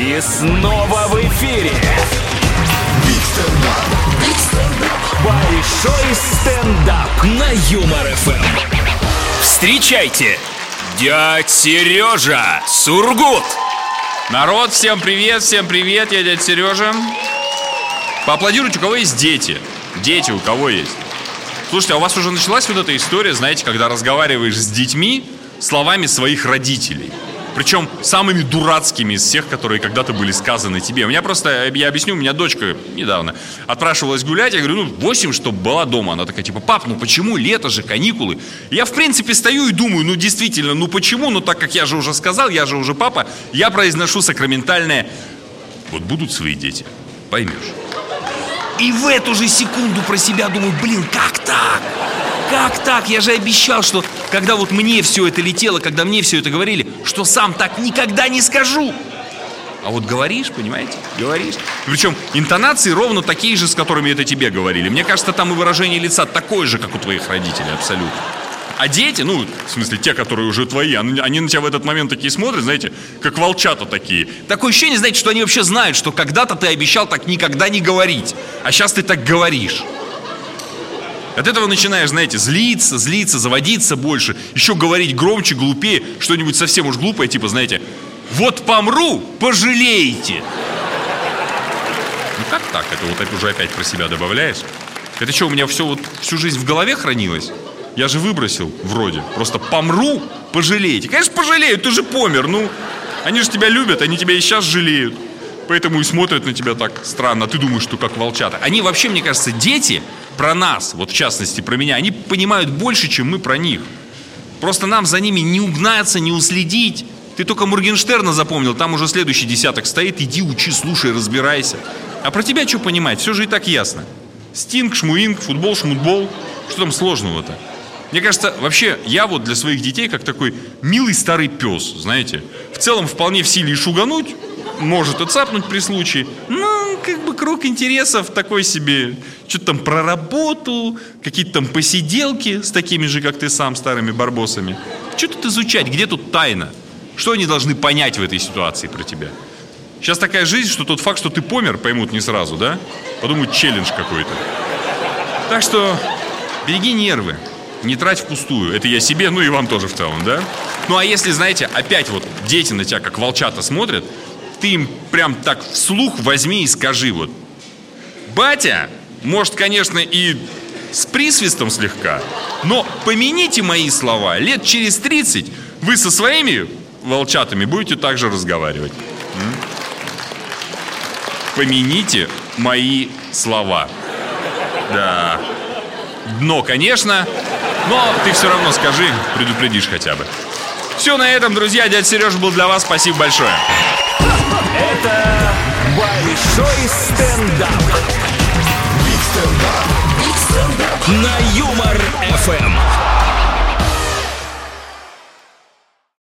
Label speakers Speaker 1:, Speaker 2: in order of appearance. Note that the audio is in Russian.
Speaker 1: И снова в эфире. Большой стендап на Юмор ФМ. Встречайте, дядь Сережа Сургут.
Speaker 2: Народ, всем привет, всем привет, я дядя Сережа. Поаплодируйте, у кого есть дети. Дети у кого есть. Слушайте, а у вас уже началась вот эта история, знаете, когда разговариваешь с детьми словами своих родителей. Причем самыми дурацкими из всех, которые когда-то были сказаны тебе. У меня просто, я объясню, у меня дочка недавно отпрашивалась гулять. Я говорю, ну, 8, чтобы была дома. Она такая, типа, пап, ну почему? Лето же, каникулы. Я, в принципе, стою и думаю, ну, действительно, ну почему? Ну, так как я же уже сказал, я же уже папа, я произношу сакраментальное «Вот будут свои дети, поймешь». И в эту же секунду про себя думаю, блин, как так? Как так? Я же обещал, что когда вот мне все это летело, когда мне все это говорили, что сам так никогда не скажу. А вот говоришь, понимаете? Говоришь. Причем интонации ровно такие же, с которыми это тебе говорили. Мне кажется, там и выражение лица такое же, как у твоих родителей, абсолютно. А дети, ну, в смысле, те, которые уже твои, они, на тебя в этот момент такие смотрят, знаете, как волчата такие. Такое ощущение, знаете, что они вообще знают, что когда-то ты обещал так никогда не говорить, а сейчас ты так говоришь. От этого начинаешь, знаете, злиться, злиться, заводиться больше, еще говорить громче, глупее, что-нибудь совсем уж глупое, типа, знаете, вот помру, пожалеете. Ну как так? Это вот это уже опять про себя добавляешь? Это что, у меня все вот всю жизнь в голове хранилось? Я же выбросил, вроде. Просто помру, пожалеете. Конечно, пожалеют, ты же помер, ну. Они же тебя любят, они тебя и сейчас жалеют. Поэтому и смотрят на тебя так странно. Ты думаешь, что как волчата. Они вообще, мне кажется, дети про нас, вот в частности про меня, они понимают больше, чем мы про них. Просто нам за ними не угнаться, не уследить. Ты только Моргенштерна запомнил, там уже следующий десяток стоит, иди учи, слушай, разбирайся. А про тебя что понимать? Все же и так ясно. Стинг, шмуинг, футбол, шмутбол. Что там сложного-то? Мне кажется, вообще, я вот для своих детей как такой милый старый пес, знаете. В целом, вполне в силе и шугануть, может и при случае. Ну, как бы круг интересов такой себе. Что-то там про работу, какие-то там посиделки с такими же, как ты сам, старыми барбосами. Что тут изучать? Где тут тайна? Что они должны понять в этой ситуации про тебя? Сейчас такая жизнь, что тот факт, что ты помер, поймут не сразу, да? Подумают, челлендж какой-то. Так что береги нервы, не трать впустую. Это я себе, ну и вам тоже в целом, да? Ну а если, знаете, опять вот дети на тебя как волчата смотрят, ты им прям так вслух возьми и скажи вот. Батя, может, конечно, и с присвистом слегка, но помяните мои слова, лет через 30 вы со своими волчатами будете также разговаривать. М? Помяните мои слова. Да. Дно, конечно, но ты все равно скажи, предупредишь хотя бы. Все на этом, друзья. Дядя Сережа был для вас. Спасибо большое.
Speaker 1: Это большой стендап. На Юмор ФМ.